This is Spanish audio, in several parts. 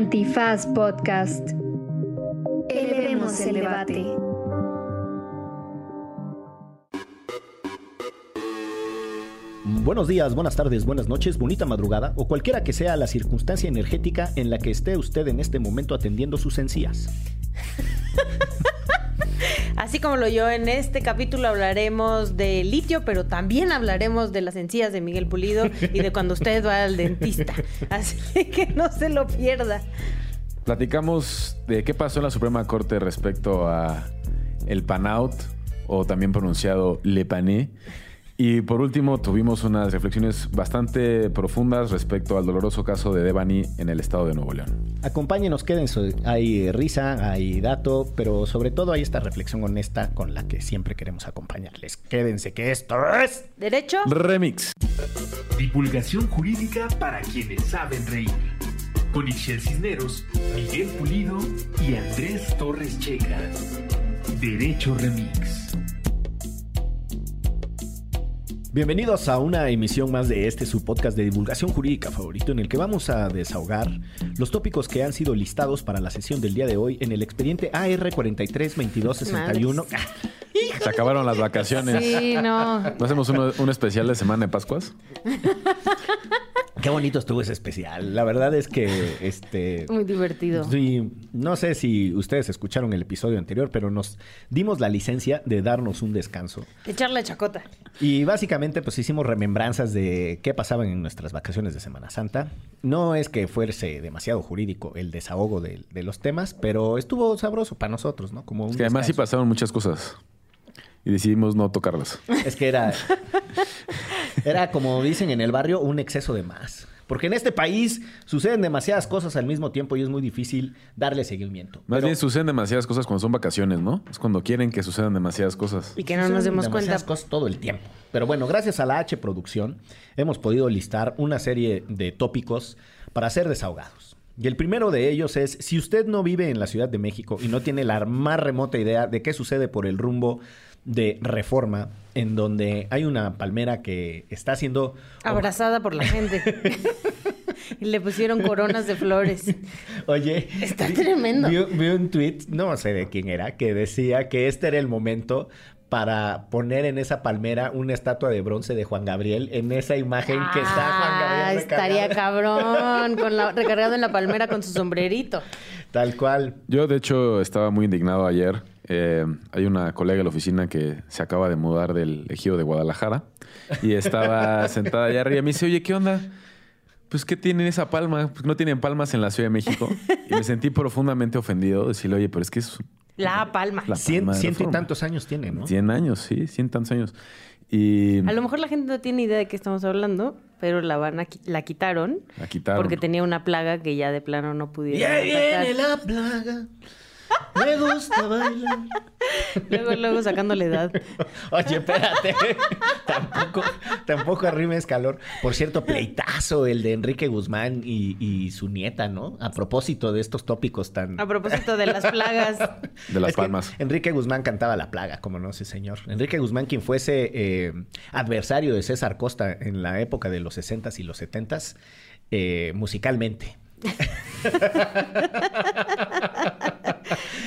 Antifaz Podcast. Elevemos el debate. Buenos días, buenas tardes, buenas noches, bonita madrugada o cualquiera que sea la circunstancia energética en la que esté usted en este momento atendiendo sus encías. Así como lo yo en este capítulo hablaremos de litio, pero también hablaremos de las encías de Miguel Pulido y de cuando usted va al dentista. Así que no se lo pierda. Platicamos de qué pasó en la Suprema Corte respecto a el Panout, o también pronunciado Le Pané. Y por último, tuvimos unas reflexiones bastante profundas respecto al doloroso caso de Devani en el estado de Nuevo León. Acompáñenos, quédense. Hay risa, hay dato, pero sobre todo hay esta reflexión honesta con la que siempre queremos acompañarles. Quédense, que esto es. ¿Derecho? Remix. Divulgación jurídica para quienes saben reír. Con Ixel Cisneros, Miguel Pulido y Andrés Torres Checa. Derecho Remix. Bienvenidos a una emisión más de este su podcast de divulgación jurídica favorito en el que vamos a desahogar los tópicos que han sido listados para la sesión del día de hoy en el expediente AR 432261. Se acabaron las vacaciones. Sí, no. ¿No hacemos uno- un especial de Semana de Pascuas? Qué bonito estuvo ese especial. La verdad es que este Muy divertido. Sí, no sé si ustedes escucharon el episodio anterior, pero nos dimos la licencia de darnos un descanso. Echarle chacota. Y básicamente pues hicimos remembranzas de qué pasaba en nuestras vacaciones de Semana Santa. No es que fuese demasiado jurídico el desahogo de, de los temas, pero estuvo sabroso para nosotros, ¿no? Como un Es que además sí pasaron muchas cosas. Y decidimos no tocarlas. Es que era, era como dicen en el barrio, un exceso de más. Porque en este país suceden demasiadas cosas al mismo tiempo y es muy difícil darle seguimiento. Más Pero bien suceden demasiadas cosas cuando son vacaciones, ¿no? Es cuando quieren que sucedan demasiadas cosas. Y que no nos suceden demos cuenta. demasiadas cosas todo el tiempo. Pero bueno, gracias a la H Producción hemos podido listar una serie de tópicos para ser desahogados. Y el primero de ellos es, si usted no vive en la Ciudad de México y no tiene la más remota idea de qué sucede por el rumbo de Reforma, en donde hay una palmera que está siendo... Abrazada por la gente. y le pusieron coronas de flores. Oye, Está tremendo. Vi, vi un tweet, no sé de quién era, que decía que este era el momento para poner en esa palmera una estatua de bronce de Juan Gabriel en esa imagen que está Juan Ah, Gabriel estaría recargado. cabrón. Con la, recargado en la palmera con su sombrerito. Tal cual. Yo, de hecho, estaba muy indignado ayer. Eh, hay una colega de la oficina que se acaba de mudar del ejido de Guadalajara y estaba sentada allá arriba y me dice, oye, ¿qué onda? Pues, ¿qué tienen esa palma? Pues no tienen palmas en la Ciudad de México. Y me sentí profundamente ofendido. Decirle, oye, pero es que es La palma. la Cien- palma ciento y tantos años tiene, ¿no? 100 años, sí, 100 tantos años. Y A lo mejor la gente no tiene idea de qué estamos hablando, pero la van a qui- la quitaron. La quitaron. Porque tenía una plaga que ya de plano no Y pudiera. ahí viene la plaga. Me gusta bailar. Luego, luego sacándole edad. Oye, espérate. tampoco, tampoco arrimes calor. Por cierto, pleitazo el de Enrique Guzmán y, y su nieta, ¿no? A propósito de estos tópicos tan. A propósito de las plagas. de las Es palmas. Enrique Guzmán cantaba la plaga, como no sé, señor. Enrique Guzmán, quien fuese eh, adversario de César Costa en la época de los 60s y los 70s, eh, musicalmente.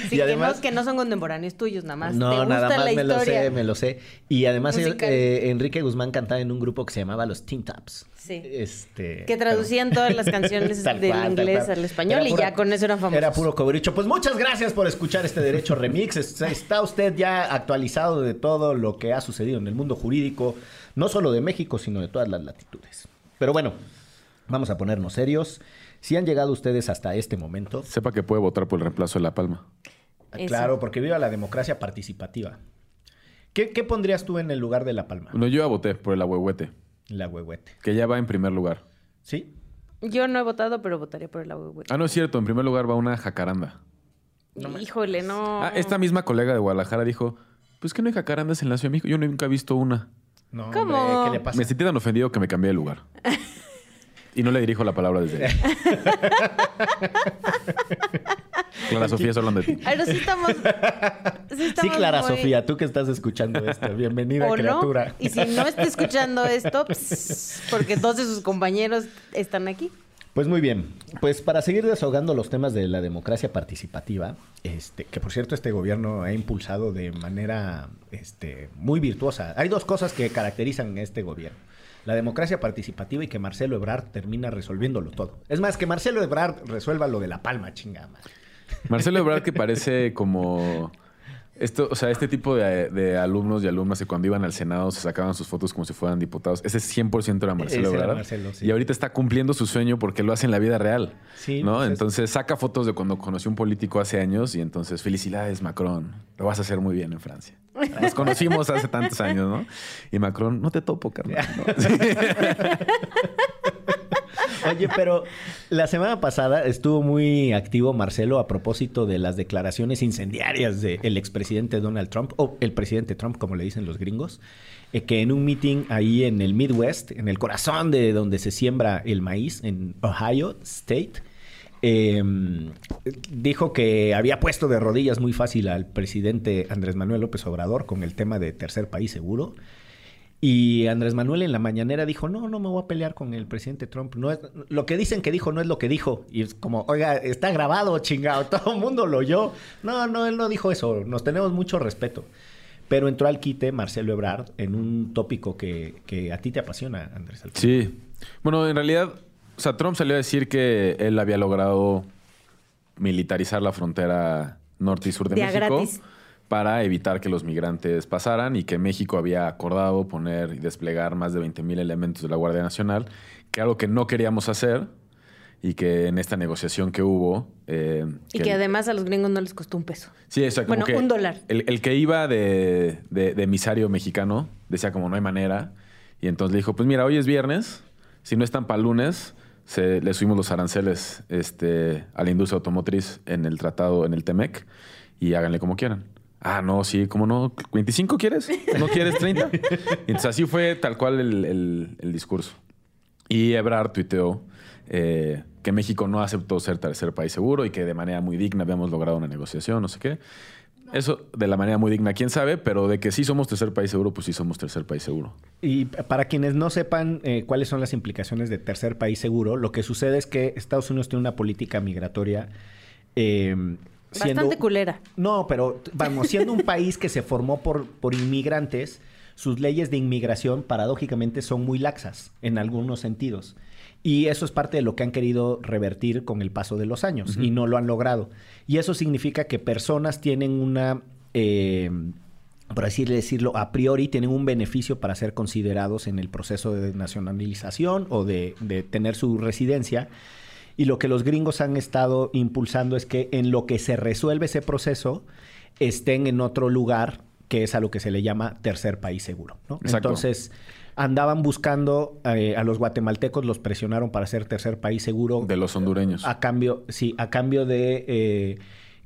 Sí, Y que, además- no, que no son contemporáneos tuyos, nada más. No, ¿Te gusta nada más la me lo sé, me lo sé. Y además eh, eh, Enrique Guzmán cantaba en un grupo que se llamaba Los Teen Tops. Sí. Este, Que traducían todas las canciones del cual, inglés al español y ya con eso eran famosos. Era puro cobricho. Pues muchas gracias por escuchar este Derecho Remix. Es- Está usted ya actualizado de todo lo que ha sucedido en el mundo jurídico, no solo de México, sino de todas las latitudes. Pero bueno, vamos a ponernos serios. Si han llegado ustedes hasta este momento, Sepa que puede votar por el reemplazo de la palma. Eso. claro, porque viva la democracia participativa. ¿Qué, qué pondrías tú en el lugar de La Palma? Bueno, yo ya voté por el ahuehuete, La huehuete. que ya va en primer lugar. ¿Sí? Yo no he votado, pero votaría por el agua. Ah, no es cierto. En primer lugar va una jacaranda. Híjole, no. Ah, esta misma colega de Guadalajara dijo, pues que no hay jacarandas en la Ciudad de México. Yo nunca he visto una. No, ¿Cómo? hombre, ¿qué le pasa? Me sentí tan ofendido que me cambié de lugar. y no le dirijo la palabra desde ahí. Clara Sofía, se hablan de ti. Pero sí estamos. Sí, Sí, estamos Clara muy- Sofía, tú que estás escuchando esto, bienvenida ¿O no? criatura. Y si no está escuchando esto, pss, porque dos de sus compañeros están aquí. Pues muy bien. Pues para seguir desahogando los temas de la democracia participativa, este, que por cierto este gobierno ha impulsado de manera este, muy virtuosa. Hay dos cosas que caracterizan a este gobierno. La democracia participativa y que Marcelo Ebrard termina resolviéndolo todo. Es más, que Marcelo Ebrard resuelva lo de la palma, chingada. Marcelo Ebrard que parece como... Esto, o sea, este tipo de, de alumnos y alumnas que cuando iban al Senado se sacaban sus fotos como si fueran diputados. Ese 100% era Marcelo Ese era. Marcelo, sí. Y ahorita está cumpliendo su sueño porque lo hace en la vida real. Sí, ¿no? pues es- entonces saca fotos de cuando conoció un político hace años y entonces, felicidades, Macron. Lo vas a hacer muy bien en Francia. Nos conocimos hace tantos años, ¿no? Y Macron, no te topo, carnal. ¿no? Oye, pero la semana pasada estuvo muy activo Marcelo a propósito de las declaraciones incendiarias del expresidente Donald Trump, o el presidente Trump, como le dicen los gringos, eh, que en un meeting ahí en el Midwest, en el corazón de donde se siembra el maíz, en Ohio State, eh, dijo que había puesto de rodillas muy fácil al presidente Andrés Manuel López Obrador con el tema de tercer país seguro. Y Andrés Manuel en la mañanera dijo, no, no me voy a pelear con el presidente Trump. No es, lo que dicen que dijo no es lo que dijo. Y es como, oiga, está grabado, chingado, todo el mundo lo oyó. No, no, él no dijo eso. Nos tenemos mucho respeto. Pero entró al quite Marcelo Ebrard en un tópico que, que a ti te apasiona, Andrés. Alfredo. Sí. Bueno, en realidad, o sea, Trump salió a decir que él había logrado militarizar la frontera norte y sur de, México gratis. Para evitar que los migrantes pasaran y que México había acordado poner y desplegar más de 20 mil elementos de la Guardia Nacional, que algo que no queríamos hacer y que en esta negociación que hubo... eh, Y que además a los gringos no les costó un peso. Sí, o sea, como Bueno, que un dólar. El, el que iba de, de- de emisario mexicano decía como no hay manera. Y entonces le dijo, pues mira, hoy es viernes, si no están para lunes, se, le subimos los aranceles este, a la industria automotriz en el tratado, en el TEMEC, y háganle como quieran. Ah, no, sí, ¿cómo no? ¿25 quieres? ¿No quieres 30? Y entonces así fue tal cual el, el- el discurso. Y Ebrard tuiteó eh, que México no aceptó ser tercer país seguro y que de manera muy digna habíamos logrado una negociación, no sé qué. Eso de la manera muy digna, quién sabe, pero de que sí somos tercer país seguro, pues sí somos tercer país seguro. Y para quienes no sepan eh, cuáles son las implicaciones de tercer país seguro, lo que sucede es que Estados Unidos tiene una política migratoria eh, siendo- Bastante culera. No, pero vamos, siendo un país que se formó por, por inmigrantes, sus leyes de inmigración paradójicamente son muy laxas en algunos sentidos. Y eso es parte de lo que han querido revertir con el paso de los años y no lo han logrado. Y eso significa que personas tienen una, eh, por así decirlo, a priori tienen un beneficio para ser considerados en el proceso de nacionalización o de, de tener su residencia. Y lo que los gringos han estado impulsando es que en lo que se resuelve ese proceso estén en otro lugar que es a lo que se le llama tercer país seguro. Entonces andaban buscando eh, a los guatemaltecos, los presionaron para ser tercer país seguro. De los hondureños. A cambio, sí, a cambio de eh,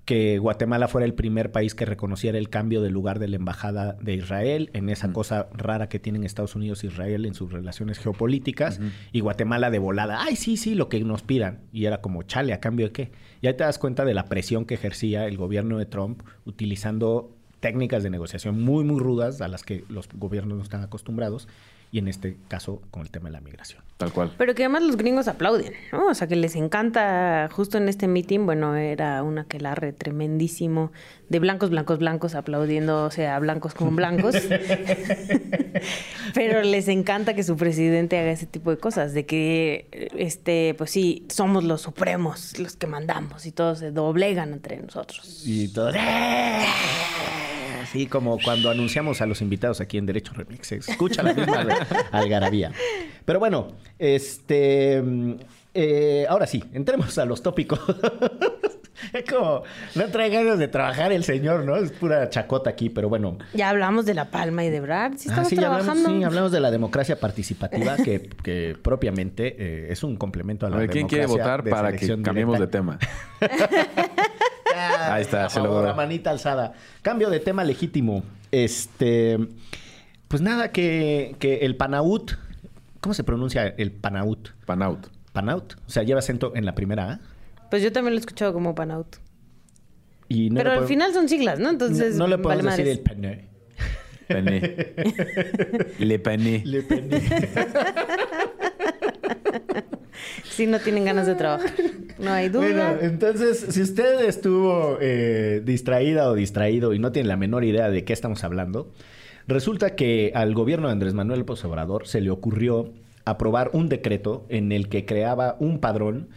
que Guatemala fuera el primer país que reconociera el cambio de lugar de la embajada de Israel en esa cosa rara que tienen Estados Unidos e Israel en sus relaciones geopolíticas. Y Guatemala de volada, ay sí, sí, lo que nos pidan y era como chale, a cambio de qué. Y ahí te das cuenta de la presión que ejercía el gobierno de Trump utilizando técnicas de negociación muy muy rudas a las que los gobiernos no están acostumbrados y en este caso con el tema de la migración. Tal cual. Pero que además los gringos aplauden, ¿no? O sea, que les encanta, justo en este meeting, bueno, era una que larre tremendísimo de blancos, blancos, blancos, aplaudiendo, o sea, blancos con blancos. Pero les encanta que su presidente haga ese tipo de cosas, de que, este, pues sí, somos los supremos, los que mandamos y todos se doblegan entre nosotros. Y todo. Así como cuando anunciamos a los invitados aquí en Derecho Remix. Se escucha la misma algarabía. Pero bueno, este. mm, eh, ahora sí, entremos a los tópicos. es como. No trae ganas de trabajar el señor, ¿no? Es pura chacota aquí, pero bueno. Ya hablamos de La Palma y de Brad, sí Ah, estamos sí, ya hablamos, trabajando. sí, hablamos de la democracia participativa, que, que propiamente eh, es un complemento a A la ver, ¿quién quiere democracia votar para que cambiemos de tema? Ah, Ahí está, a se favor, logró. la manita alzada. Cambio de tema legítimo. Este. Pues nada, que, que el Panaut. ¿Cómo se pronuncia el Panaut? Panaut. Panaut. O sea, lleva acento en la primera A. Pues yo también lo he escuchado como Panaut. Y no Pero al podemos- final son siglas, ¿no? Entonces, no, no le podemos vale decir el Pané. Pené. Le pené. Le Pané. Sí, no tienen ganas de trabajar. No hay duda. Entonces, si usted estuvo eh, distraída o distraído y no tiene la menor idea de qué estamos hablando, resulta que al gobierno de Andrés Manuel López se le ocurrió aprobar un decreto en el que creaba un padrón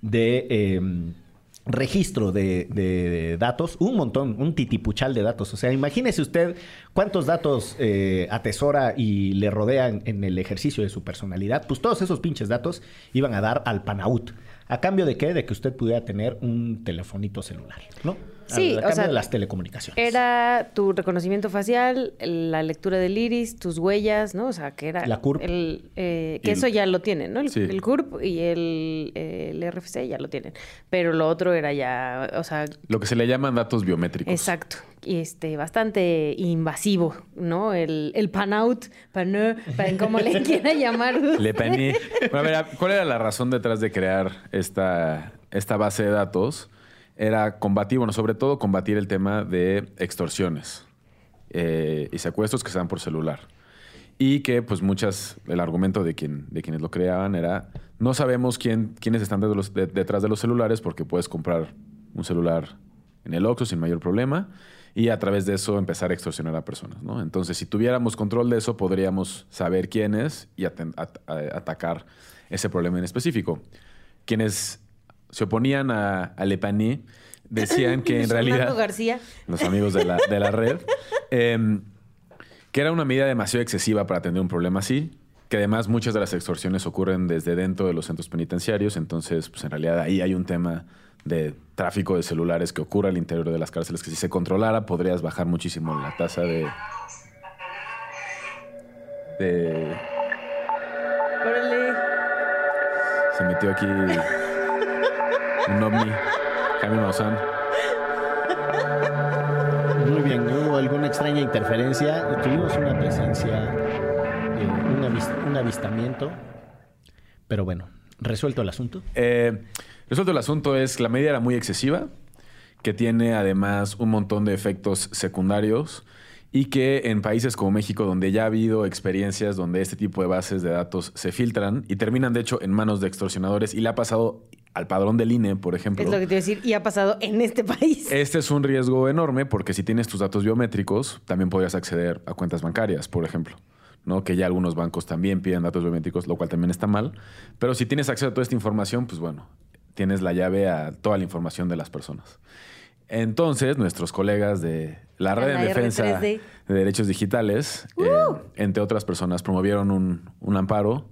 de eh, registro de, datos, un montón, un titipuchal de datos. O sea, imagínese usted cuántos datos eh, atesora y le rodean en el ejercicio de su personalidad. Pues todos esos pinches datos iban a dar al Panaut. ¿A cambio de qué? De que usted pudiera tener un telefonito celular, ¿no? Sí, a, o sea, de las telecomunicaciones. Era tu reconocimiento facial, la lectura del iris, tus huellas, ¿no? O sea, que era... La CURP. El, eh, que eso ya lo tienen, ¿no? El, Sí. el CURP y el, eh, el RFC ya lo tienen. Pero lo otro era ya, o sea, Lo que se le llaman datos biométricos. exacto. Y este, bastante invasivo, ¿no? El, el pan-out, pan pan, como le quiera llamar. Le pané. Bueno, a ver, ¿cuál era la razón detrás de crear esta, esta base de datos? Era combatir, bueno, sobre todo combatir el tema de extorsiones eh, y secuestros que se dan por celular. Y que, pues, muchas, el argumento de, quien, de quienes lo creaban era, no sabemos quién, quiénes están detrás de los celulares porque puedes comprar un celular en el Oxxo sin mayor problema y a través de eso empezar a extorsionar a personas, ¿no? Entonces, si tuviéramos control de eso, podríamos saber quiénes y aten- at- a- atacar ese problema en específico. Quienes se oponían a, al EPANI decían que en realidad García. los amigos de la, de la red, em, que era una medida demasiado excesiva para atender un problema así, que además muchas de las extorsiones ocurren desde dentro de los centros penitenciarios, entonces pues en realidad ahí hay un tema de tráfico de celulares que ocurre al interior de las cárceles, que si se controlara podrías bajar muchísimo la tasa de... de Órale. se metió aquí un ovni, Jaime Maussan. Muy bien, ¿no hubo alguna extraña interferencia. Tuvimos una presencia, eh, un, avis- un avistamiento. Pero bueno, resuelto el asunto. Eh, resuelto el asunto es la medida era muy excesiva, que tiene además un montón de efectos secundarios y que en países como México, donde ya ha habido experiencias donde este tipo de bases de datos se filtran y terminan de hecho en manos de extorsionadores y le ha pasado al padrón del INE, por ejemplo. Es lo que te iba a decir, y ha pasado en este país. Este es un riesgo enorme porque si tienes tus datos biométricos, también podrías acceder a cuentas bancarias, por ejemplo. ¿no? Que ya algunos bancos también piden datos biométricos, lo cual también está mal. Pero si tienes acceso a toda esta información, pues bueno, tienes la llave a toda la información de las personas. Entonces, nuestros colegas de la Red La en Defensa R3D. de Derechos Digitales, eh, entre otras personas, promovieron un, un amparo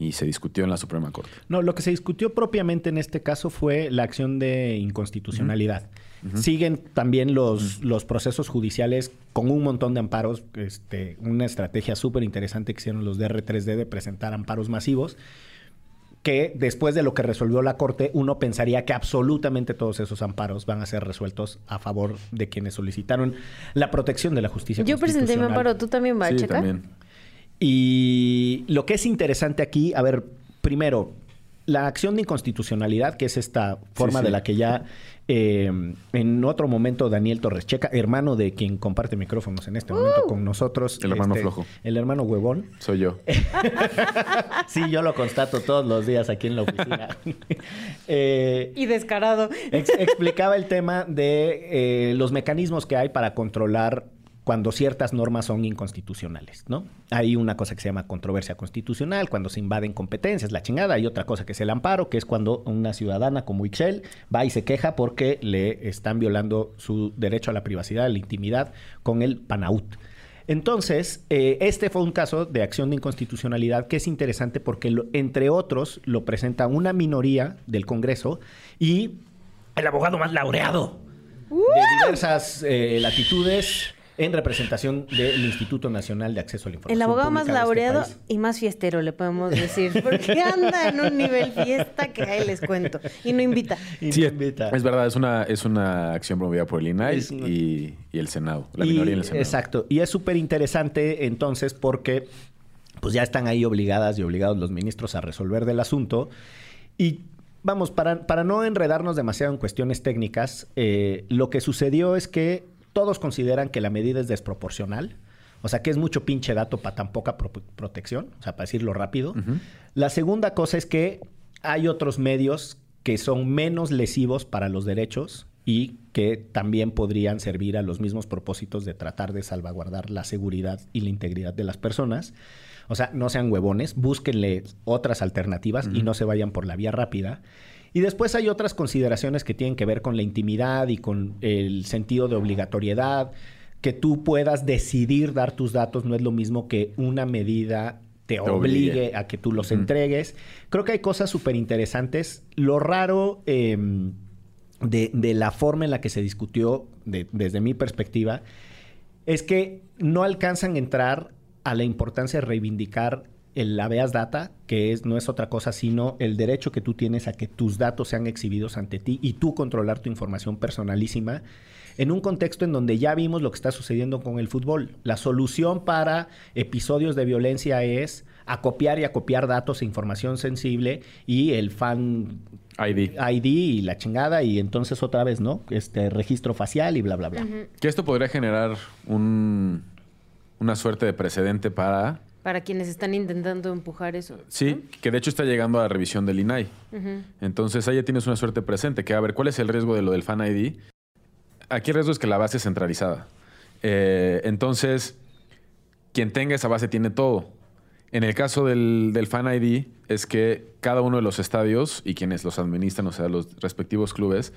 y se discutió en la Suprema Corte. No, lo que se discutió propiamente en este caso fue la acción de inconstitucionalidad. Siguen también los, los procesos judiciales con un montón de amparos. Este, una estrategia súper interesante que hicieron los de R3D de presentar amparos masivos. Que después de lo que resolvió la Corte, uno pensaría que absolutamente todos esos amparos van a ser resueltos a favor de quienes solicitaron la protección de la justicia. Yo presenté mi amparo, ¿tú también vas a checar? también. Y lo que es interesante aquí, a ver, primero, la acción de inconstitucionalidad, que es esta forma sí. de la que ya eh, en otro momento Daniel Torres Checa, hermano de quien comparte micrófonos en este momento con nosotros. El hermano este, flojo. El hermano huevón. Soy yo. Sí, yo lo constato todos los días aquí en la oficina. Eh, Y descarado. Ex- explicaba el tema de eh, los mecanismos que hay para controlar cuando ciertas normas son inconstitucionales, ¿no? Hay una cosa que se llama controversia constitucional, cuando se invaden competencias, la chingada. Hay otra cosa que es el amparo, que es cuando una ciudadana como Ixchel va y se queja porque le están violando su derecho a la privacidad, a la intimidad con el PANAUT. Entonces, eh, este fue un caso de acción de inconstitucionalidad que es interesante porque, lo- entre otros, lo presenta una minoría del Congreso y el abogado más laureado de diversas eh, latitudes en representación del Instituto Nacional de Acceso a la Información. El abogado más este laureado y más fiestero, le podemos decir. Porque anda en un nivel fiesta que ahí les cuento. Y no invita. Y Sí, no invita. es verdad, es una, es una acción promovida por el INAI y, y el Senado, la Y- minoría en el Senado. Exacto. Y es súper interesante entonces porque pues ya están ahí obligadas y obligados los ministros a resolver del asunto. Y vamos, para, para no enredarnos demasiado en cuestiones técnicas, eh, lo que sucedió es que todos consideran que la medida es desproporcional. O sea, que es mucho pinche dato para tan poca pro- protección, o sea, para decirlo rápido. La segunda cosa es que hay otros medios que son menos lesivos para los derechos y que también podrían servir a los mismos propósitos de tratar de salvaguardar la seguridad y la integridad de las personas. O sea, no sean huevones, búsquenle otras alternativas y no se vayan por la vía rápida. Y después hay otras consideraciones que tienen que ver con la intimidad y con el sentido de obligatoriedad. Que tú puedas decidir dar tus datos no es lo mismo que una medida te, obligue, obligue. a que tú los entregues. Creo que hay cosas súper interesantes. Lo raro em, de, de la forma en la que se discutió, de- desde mi perspectiva, es que no alcanzan a entrar a la importancia de reivindicar el habeas data, que es, no es otra cosa sino el derecho que tú tienes a que tus datos sean exhibidos ante ti y tú controlar tu información personalísima en un contexto en donde ya vimos lo que está sucediendo con el fútbol. La solución para episodios de violencia es acopiar y acopiar datos e información sensible y el fan ID. ID y la chingada y entonces otra vez, ¿no? Este registro facial y bla, bla, bla. Que esto podría generar un- una suerte de precedente para... Para quienes están intentando empujar eso. Sí, que de hecho está llegando a la revisión del INAI. Entonces ahí ya tienes una suerte presente, que a ver, ¿cuál es el riesgo de lo del Fan ID? Aquí el riesgo es que la base es centralizada. Eh, entonces, quien tenga esa base tiene todo. En el caso del, del Fan ID es que cada uno de los estadios y quienes los administran, o sea, los respectivos clubes,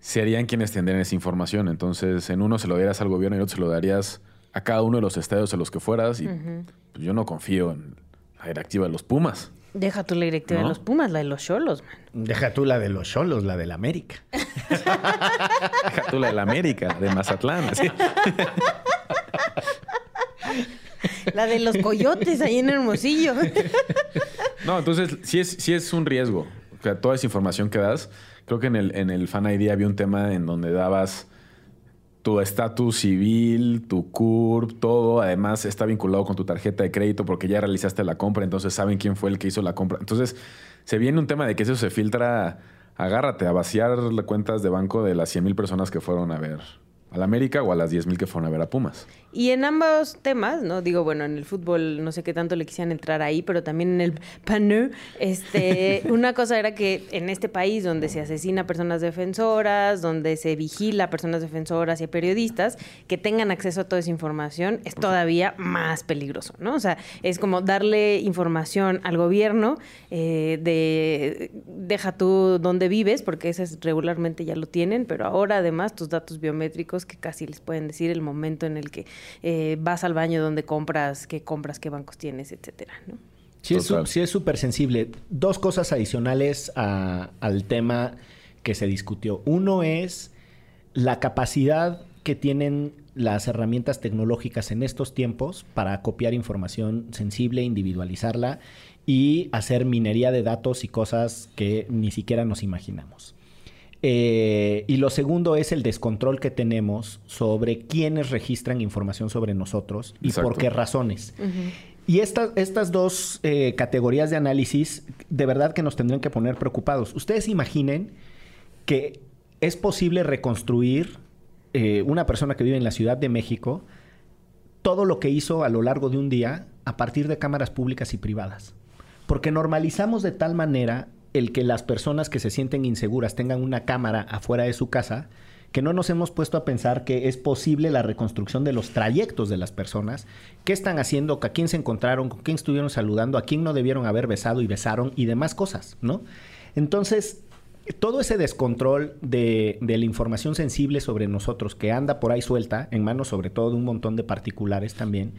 serían quienes tendrían esa información. Entonces, en uno se lo darías al gobierno y en otro se lo darías a cada uno de los estadios a los que fueras. Y pues, yo no confío en la directiva de los Pumas. Deja tú la directiva ¿No? de los Pumas, la de los Cholos, man. Deja tú la de los cholos, la de la América. Deja tú la de la América, de Mazatlán. La de los coyotes ahí en Hermosillo. No, entonces sí es, sí es un riesgo. O sea, toda esa información que das. Creo que en el, en el Fan ID había un tema en donde dabas tu estatus civil, tu CURP, todo. Además, está vinculado con tu tarjeta de crédito porque ya realizaste la compra, entonces saben quién fue el que hizo la compra. Entonces, se viene un tema de que eso se filtra. Agárrate a vaciar las cuentas de banco de las 100 mil personas que fueron a ver a la América o a las 10 mil que fueron a ver a Pumas. Y en ambos temas, ¿no? Digo, bueno, en el fútbol no sé qué tanto le quisieran entrar ahí, pero también en el panel, este, una cosa era que en este país donde se asesina a personas defensoras, donde se vigila a personas defensoras y a periodistas, que tengan acceso a toda esa información es todavía más peligroso, ¿no? O sea, es como darle información al gobierno eh, de deja tú dónde vives, porque ese es- regularmente ya lo tienen, pero ahora además tus datos biométricos que casi les pueden decir el momento en el que eh, vas al baño, donde compras, qué compras, qué bancos tienes, etcétera, ¿no? Sí es, Total. súper sensible. Dos cosas adicionales a- al tema que se discutió. Uno es la capacidad que tienen las herramientas tecnológicas en estos tiempos para copiar información sensible, individualizarla y hacer minería de datos y cosas que ni siquiera nos imaginamos. Eh, y lo segundo es el descontrol que tenemos sobre quiénes registran información sobre nosotros y Exacto. por qué razones. Y estas, estas dos eh, categorías de análisis de verdad que nos tendrían que poner preocupados. Ustedes imaginen que es posible reconstruir eh, una persona que vive en la Ciudad de México todo lo que hizo a lo largo de un día a partir de cámaras públicas y privadas. Porque normalizamos de tal manera el que las personas que se sienten inseguras tengan una cámara afuera de su casa, que no nos hemos puesto a pensar que es posible la reconstrucción de los trayectos de las personas, qué están haciendo, a quién se encontraron, con quién estuvieron saludando, a quién no debieron haber besado y besaron y demás cosas, ¿no? Entonces, todo ese descontrol de, de la información sensible sobre nosotros que anda por ahí suelta, en manos sobre todo de un montón de particulares también,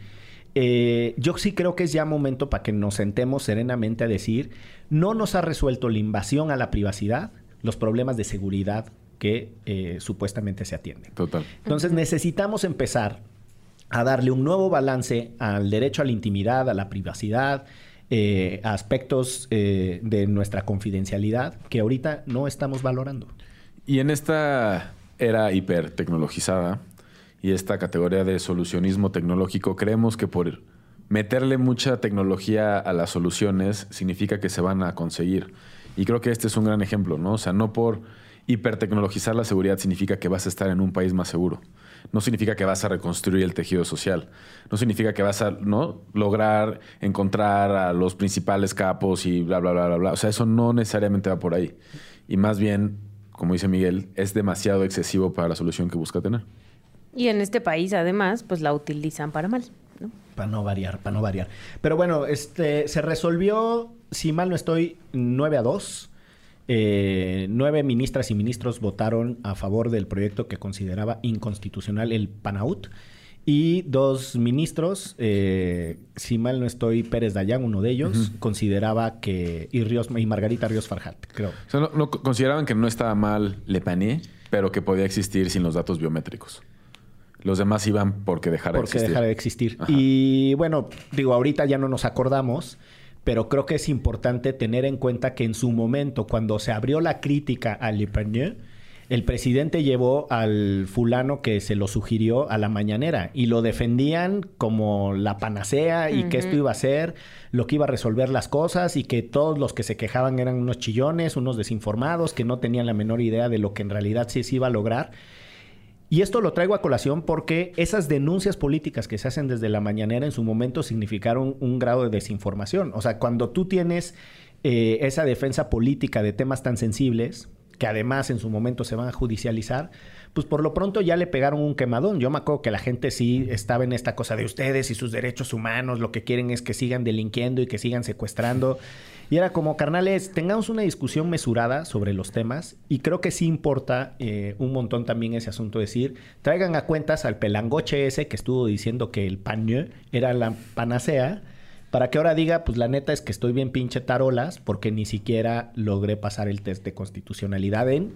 eh, yo sí creo que es ya momento para que nos sentemos serenamente a decir, no nos ha resuelto la invasión a la privacidad, los problemas de seguridad que eh, supuestamente se atienden. Total. Entonces necesitamos empezar a darle un nuevo balance al derecho a la intimidad, a la privacidad, eh, a aspectos eh, de nuestra confidencialidad que ahorita no estamos valorando. Y en esta era hipertecnologizada y esta categoría de solucionismo tecnológico, creemos que por meterle mucha tecnología a las soluciones significa que se van a conseguir. Y creo que este es un gran ejemplo, ¿no? O sea, no por hipertecnologizar la seguridad significa que vas a estar en un país más seguro. no significa que vas a reconstruir el tejido social. No significa que vas a ¿no? lograr encontrar a los principales capos y bla, bla, bla, bla, bla. O sea, eso no necesariamente va por ahí. Y más bien, como dice Miguel, es demasiado excesivo para la solución que busca tener. Y en este país, además, pues la utilizan para mal. ¿no? Para no variar, para no variar. Pero bueno, este se resolvió, si mal no estoy, 9 a 2. Eh, nueve ministras y ministros votaron a favor del proyecto que consideraba inconstitucional el PANAUT. Y dos ministros, eh, si mal no estoy, Pérez Dayán, uno de ellos, consideraba que. Y, Ríos, y Margarita Ríos Farjat, creo. O sea, no, no- consideraban que no estaba mal Le Panier, pero que podía existir sin los datos biométricos. Los demás iban porque dejara de porque existir. dejara de existir. Ajá. Y bueno, digo, ahorita ya no nos acordamos, pero creo que es importante tener en cuenta que en su momento, cuando se abrió la crítica a Le el presidente llevó al fulano que se lo sugirió a la mañanera y lo defendían como la panacea y que esto iba a ser lo que iba a resolver las cosas y que todos los que se quejaban eran unos chillones, unos desinformados, que no tenían la menor idea de lo que en realidad sí se iba a lograr. Y esto lo traigo a colación porque esas denuncias políticas que se hacen desde la mañanera en su momento significaron un grado de desinformación. O sea, cuando tú tienes eh, esa defensa política de temas tan sensibles, que además en su momento se van a judicializar, pues por lo pronto ya le pegaron un quemadón. Yo me acuerdo que la gente sí estaba en esta cosa de ustedes y sus derechos humanos, lo que quieren es que sigan delinquiendo y que sigan secuestrando. Y era como, carnales, tengamos una discusión mesurada sobre los temas y creo que sí importa eh, un montón también ese asunto de decir, traigan a cuentas al pelangoche ese que estuvo diciendo que el paño era la panacea, para que ahora diga, pues la neta es que estoy bien pinche tarolas porque ni siquiera logré pasar el test de constitucionalidad en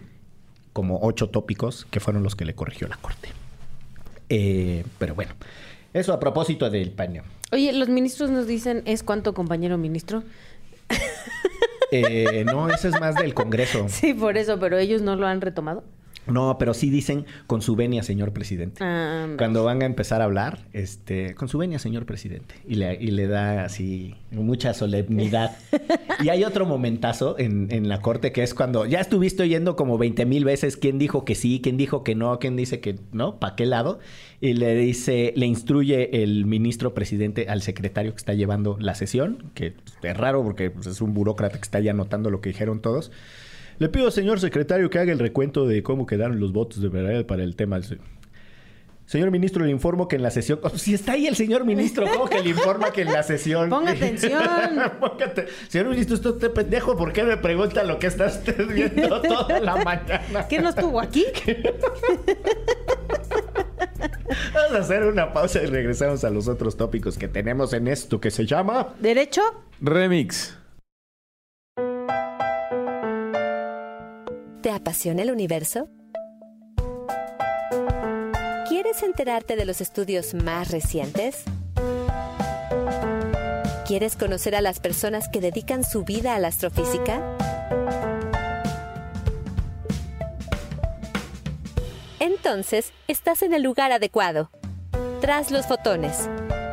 como ocho tópicos que fueron los que le corrigió la corte. Eh, pero bueno, eso a propósito del paño. Oye, los ministros nos dicen, ¿es cuánto, compañero ministro? Eh, no, eso es más del Congreso. Sí, por eso, pero ellos no lo han retomado. No, pero sí dicen con su venia, señor presidente. Ah, Cuando van a empezar a hablar, este, con su venia, señor presidente. Y le, y le da así mucha solemnidad. y hay otro momentazo en, en la corte que es cuando ya estuviste oyendo como 20 mil veces quién dijo que sí, quién dijo que no, quién dice que no, para qué lado. Y le dice, le instruye el ministro presidente al secretario que está llevando la sesión, que es raro porque pues, es un burócrata que está ya anotando lo que dijeron todos. Le pido, señor secretario, que haga el recuento de cómo quedaron los votos de verdad para el tema. Señor ministro, le informo que en la sesión... Oh, si está ahí el señor ministro, ¿cómo que le informa que en la sesión... Ponga atención. Póngate- Señor ministro, usted usted pendejo, ¿por qué me pregunta lo que está usted viendo toda la mañana? ¿Qué no estuvo aquí? Vamos a hacer una pausa y regresamos a los otros tópicos que tenemos en esto que se llama... ¿Derecho? Remix. ¿Te apasiona el universo? ¿Quieres enterarte de los estudios más recientes? ¿Quieres conocer a las personas que dedican su vida a la astrofísica? Entonces, estás en el lugar adecuado. Tras los fotones,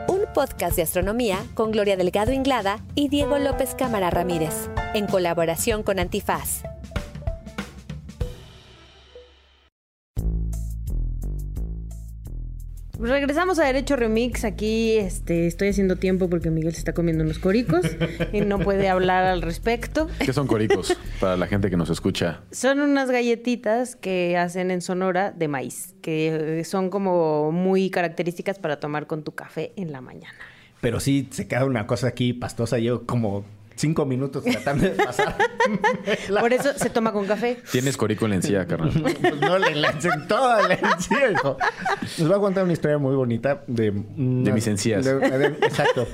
un podcast de astronomía con Gloria Delgado Inglada y Diego López Cámara Ramírez, en colaboración con Antifaz. Regresamos a Derecho Remix. Aquí este, estoy haciendo tiempo porque Miguel se está comiendo unos coricos y no puede hablar al respecto. ¿Qué son coricos para la gente que nos escucha? Son unas galletitas que hacen en Sonora de maíz, que eh, son como muy características para tomar con tu café en la mañana. Pero sí, se queda una cosa aquí pastosa. Llevo como cinco minutos tratando de pasar. La- Por eso se toma con café. Tienes corico en la encía, carnal. Pues no le lancen toda la encía, hijo. Les voy a contar una historia muy bonita de... De mis encías. de- de- exacto.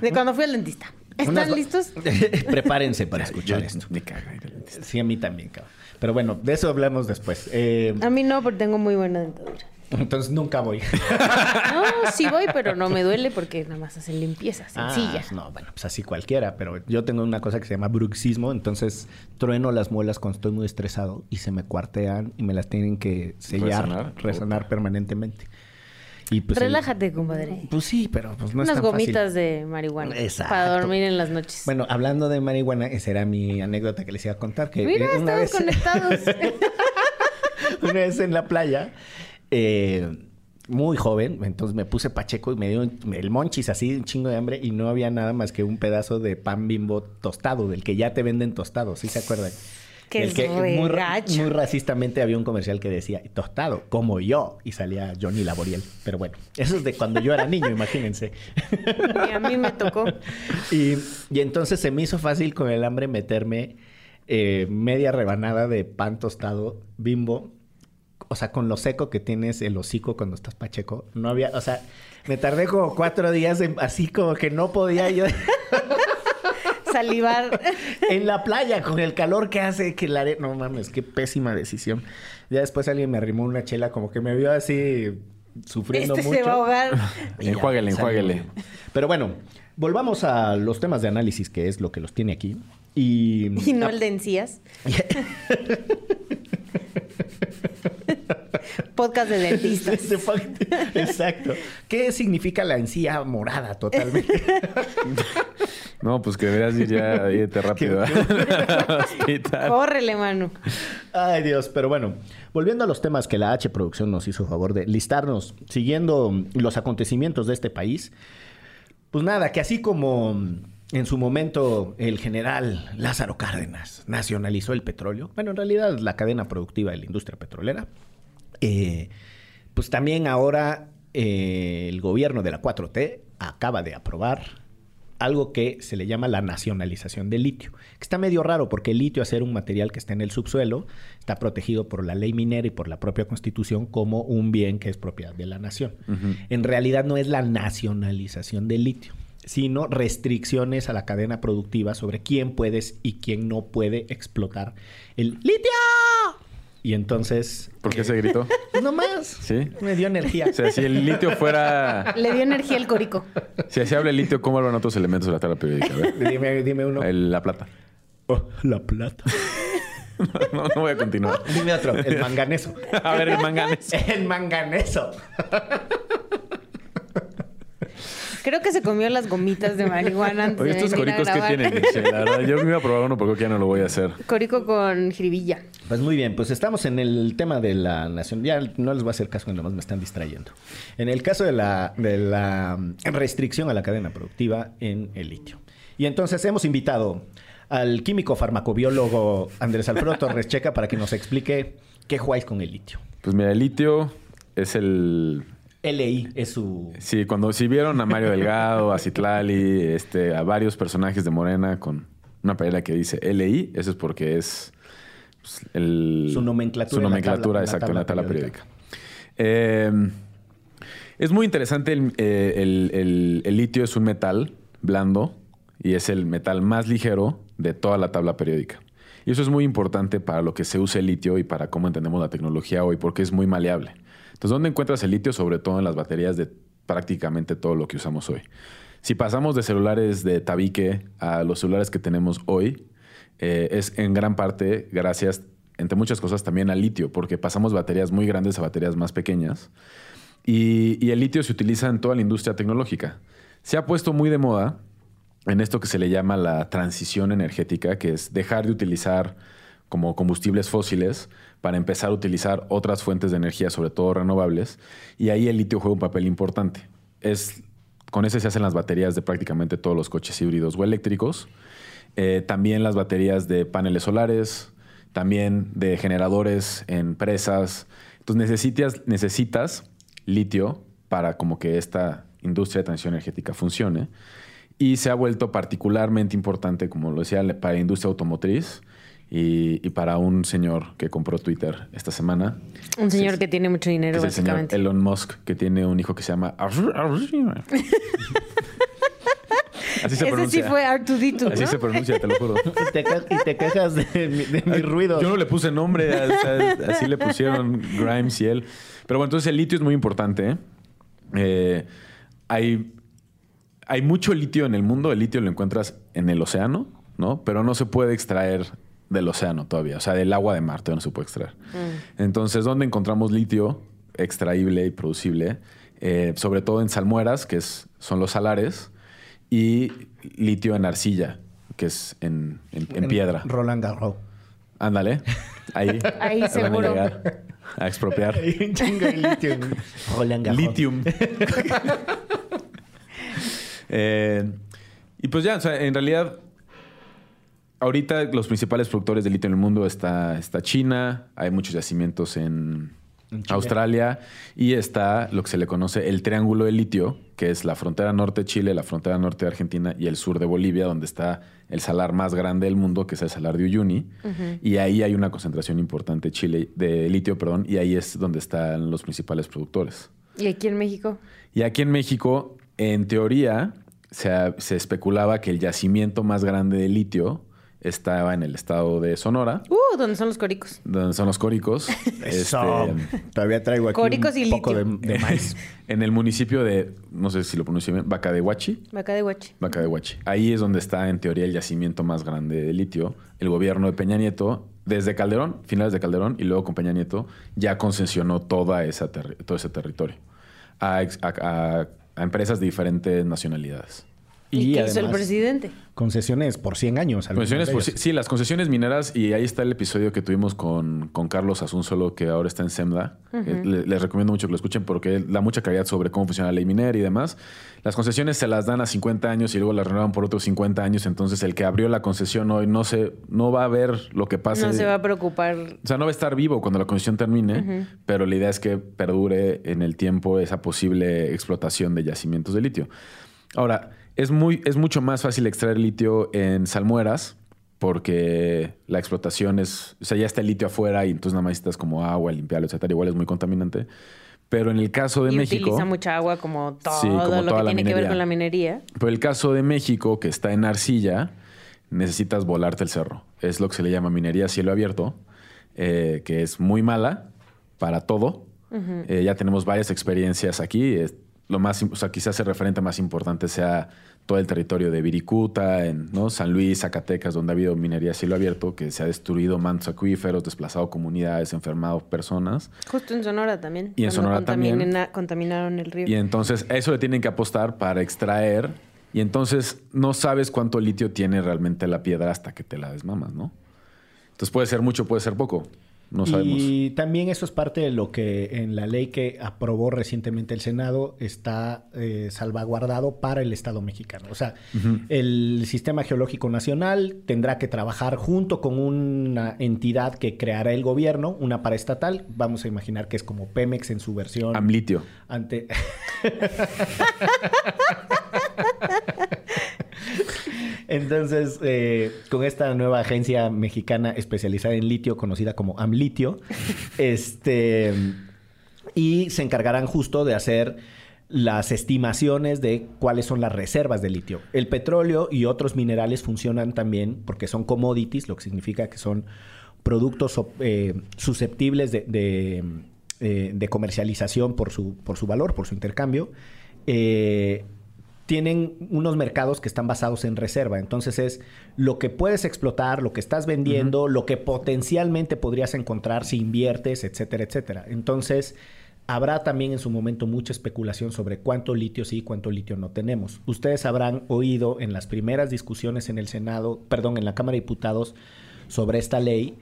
De cuando fui al dentista. ¿Están Unas- listos? Prepárense para escuchar Yo esto. me cago ir al dentista. Sí, a mí también, cabrón. Pero bueno, de eso hablamos después. Eh, A mí no, porque tengo muy buena dentadura. Entonces nunca voy. No, sí voy, pero no me duele porque nada más hacen limpieza sencilla. Ah, no, bueno, pues así cualquiera, pero yo tengo una cosa que se llama bruxismo, entonces trueno las muelas cuando estoy muy estresado y se me cuartean y me las tienen que sellar, Resonar. resonar, permanentemente. Y pues el- Relájate, compadre. pues sí, pero pues no Unas es tan fácil. gomitas de marihuana Exacto. para dormir en las noches. Bueno, hablando de marihuana, esa era mi anécdota que les iba a contar. Que Mira, una estamos vez, conectados. una vez en la playa, eh, muy joven, entonces me puse pacheco y me dio el monchis así, un chingo de hambre y no había nada más que un pedazo de pan bimbo tostado, del que ya te venden tostado, ¿sí se acuerdan? Que El es muy, muy racistamente había un comercial que decía tostado, como yo, y salía Johnny Laboriel. Pero bueno, eso es de cuando yo era niño, imagínense. Y a mí me tocó. Y, y entonces se me hizo fácil con el hambre meterme eh, media rebanada de pan tostado bimbo. O sea, con lo seco que tienes el hocico cuando estás pacheco. No había, o sea, me tardé como cuatro días en- así como que no podía yo Salivar. en la playa con el calor que hace que la arena... No mames, qué pésima decisión. Ya después alguien me arrimó una chela como que me vio así sufriendo Este mucho. se va a ahogar. Enjuáguele, enjuáguele. Pero bueno, volvamos a los temas de análisis, que es lo que los tiene aquí. Y, Y no el de encías. Podcast de dentistas. Exacto. ¿Qué significa la encía morada totalmente? No, pues que deberías ir ya, irte rápido ¿Qué- al hospital. Córrele, mano. Ay, Dios. Pero bueno, volviendo a los temas que la H Producción nos hizo favor de listarnos, siguiendo los acontecimientos de este país, pues nada, que así como en su momento el general Lázaro Cárdenas nacionalizó el petróleo, bueno, en realidad la cadena productiva de la industria petrolera, eh, pues también ahora eh, el gobierno de la 4T acaba de aprobar algo que se le llama la nacionalización del litio, que está medio raro porque el litio, a ser un material que está en el subsuelo, está protegido por la ley minera y por la propia constitución como un bien que es propiedad de la nación. En realidad no es la nacionalización del litio, sino restricciones a la cadena productiva sobre quién puedes y quién no puede explotar el litio. Y entonces... ¿Por qué se gritó? Pues nomás. ¿Sí? Me dio energía. O sea, si el litio fuera... Le dio energía el corico. Si se habla de litio, ¿cómo hablan otros elementos de la tabla periódica? A ver. dime, dime uno. El- la plata. Oh, la plata. No, no voy a continuar. Dime otro. El manganeso. A ver, el manganeso. El manganeso. Creo que se comió las gomitas de marihuana antes Oye, de estos a coricos que tienen, Michelle? La verdad, yo me iba a probar uno porque ya no lo voy a hacer. Corico con jiribilla. Pues muy bien, pues estamos en el tema de la nación. Ya no les voy a hacer caso, nomás me están distrayendo. En el caso de la, de la restricción a la cadena productiva en el litio. Y entonces hemos invitado al químico farmacobiólogo Andrés Alfredo Torres Checa para que nos explique qué jugáis con el litio. Pues mira, el litio es el... LI es su... Sí, cuando si vieron a Mario Delgado, a Citlali, este, a varios personajes de Morena con una playera que dice LI, eso es porque es pues, el, Su nomenclatura Su en la nomenclatura, tabla- exacto, en la tabla periódica. Eh, es muy interesante, el, eh, el- el- el litio es un metal blando y es el metal más ligero de toda la tabla periódica. Y eso es muy importante para lo que se usa el litio y para cómo entendemos la tecnología hoy, porque es muy maleable. Entonces, ¿dónde encuentras el litio? Sobre todo en las baterías de prácticamente todo lo que usamos hoy. Si pasamos de celulares de tabique a los celulares que tenemos hoy, eh, es en gran parte gracias, entre muchas cosas, también al litio, porque pasamos baterías muy grandes a baterías más pequeñas. Y, y el litio se utiliza en toda la industria tecnológica. Se ha puesto muy de moda en esto que se le llama la transición energética, que es dejar de utilizar como combustibles fósiles para empezar a utilizar otras fuentes de energía, sobre todo renovables, y ahí el litio juega un papel importante. Es, con ese se hacen las baterías de prácticamente todos los coches híbridos o eléctricos, Eh, también las baterías de paneles solares, también de generadores en presas. Entonces necesitas, litio para como que esta industria de transición energética funcione. Y se ha vuelto particularmente importante, como lo decía, para la industria automotriz y, y para un señor que compró Twitter esta semana. Un señor que tiene mucho dinero, es el señor básicamente. Elon Musk, que tiene un hijo que se llama... Así se Ese pronuncia. sí fue Artudito, Así ¿no? se pronuncia, te lo juro. Y te, que- y te quejas de, mi- de mis ruidos. Yo no le puse nombre, así le pusieron Grimes y él. Pero bueno, entonces el litio es muy importante. ¿eh? Eh, hay, hay mucho litio en el mundo. El litio lo encuentras en el océano, ¿no? Pero no se puede extraer del océano todavía. O sea, del agua de mar todavía no se puede extraer. Entonces, ¿dónde encontramos litio extraíble y producible? Eh, sobre todo en salmueras, que es, son los salares, y litio en arcilla, que es en, en- en piedra. Roland Garros. Ándale. Ahí. Ahí van a seguro. llegar. a expropiar. Hay un chingo de litio. Roland Garros. Litium. Eh, y pues ya, o sea, en realidad, ahorita los principales productores de litio en el mundo está, está China, hay muchos yacimientos en. Australia y está lo que se le conoce el Triángulo de Litio, que es la frontera norte de Chile, la frontera norte de Argentina y el sur de Bolivia, donde está el salar más grande del mundo, que es el salar de Uyuni. Y ahí hay una concentración importante de, Chile, de litio, perdón, y ahí es donde están los principales productores. ¿Y aquí en México? Y aquí en México, en teoría, se, se especulaba que el yacimiento más grande de litio estaba en el estado de Sonora, Uh, ¿dónde son los coricos? donde son los córicos. Eso. Este, Todavía traigo aquí Córicos un y poco de, maíz. en el municipio de, no sé si lo pronuncio bien, Bacadehuachi. Vaca de Huachi. Bacadehuachi. Ahí es donde está, en teoría, el yacimiento más grande de litio. El gobierno de Peña Nieto, desde Calderón, finales de Calderón, y luego con Peña Nieto, ya concesionó toda esa todo ese territorio a, ex- a- a- a empresas de diferentes nacionalidades. ¿Y, qué hizo el presidente? Concesiones por 100 años. algunos Concesiones por- sí, las concesiones mineras, y ahí está el episodio que tuvimos con, con Carlos Asunzolo, que ahora está en SEMDA. Eh, le- les recomiendo mucho que lo escuchen porque da mucha claridad sobre cómo funciona la ley minera y demás. Las concesiones se las dan a 50 años y luego las renuevan por otros 50 años. Entonces, el que abrió la concesión hoy no, se, no va a ver lo que pase. No se va a preocupar. O sea, no va a estar vivo cuando la concesión termine, pero la idea es que perdure en el tiempo esa posible explotación de yacimientos de litio. Ahora, es, muy, es mucho más fácil extraer litio en salmueras porque la explotación es, o sea, ya está el litio afuera y entonces nada más necesitas como agua, limpiarlo, etcétera. Igual es muy contaminante. Pero en el caso de y México... utiliza mucha agua como todo Sí, como lo que tiene que ver con la minería. Pero el caso de México, que está en arcilla, necesitas volarte el cerro. Es lo que se le llama minería a cielo abierto, eh, que es muy mala para todo. Eh, ya tenemos varias experiencias aquí. Lo más, o sea, quizás el referente más importante sea todo el territorio de Viricuta, en ¿no? San Luis, Zacatecas, donde ha habido minería a cielo abierto, que se ha destruido mantos acuíferos, desplazado comunidades, enfermado personas. Justo en Sonora también. Y en Sonora también. contamina- Contaminaron el río. Y entonces a eso le tienen que apostar para extraer. Y entonces no sabes cuánto litio tiene realmente la piedra hasta que te la desmamas, ¿no? Entonces puede ser mucho, puede ser poco. No sabemos. Y también eso es parte de lo que en la ley que aprobó recientemente el Senado está eh, salvaguardado para el Estado mexicano. O sea, el Sistema Geológico Nacional tendrá que trabajar junto con una entidad que creará el gobierno, una paraestatal. Vamos a imaginar que es como Pemex en su versión Amlitio. ante. Entonces, eh, con esta nueva agencia mexicana especializada en litio, conocida como Amlitio, este, y se encargarán justo de hacer las estimaciones de cuáles son las reservas de litio. El petróleo y otros minerales funcionan también porque son commodities, lo que significa que son productos eh, susceptibles de, de, eh, de comercialización por su, por su valor, por su intercambio. Eh, tienen unos mercados que están basados en reserva. Entonces es lo que puedes explotar, lo que estás vendiendo, lo que potencialmente podrías encontrar si inviertes, etcétera, etcétera. Entonces habrá también en su momento mucha especulación sobre cuánto litio sí y cuánto litio no tenemos. Ustedes habrán oído en las primeras discusiones en el Senado, perdón, en la Cámara de Diputados sobre esta ley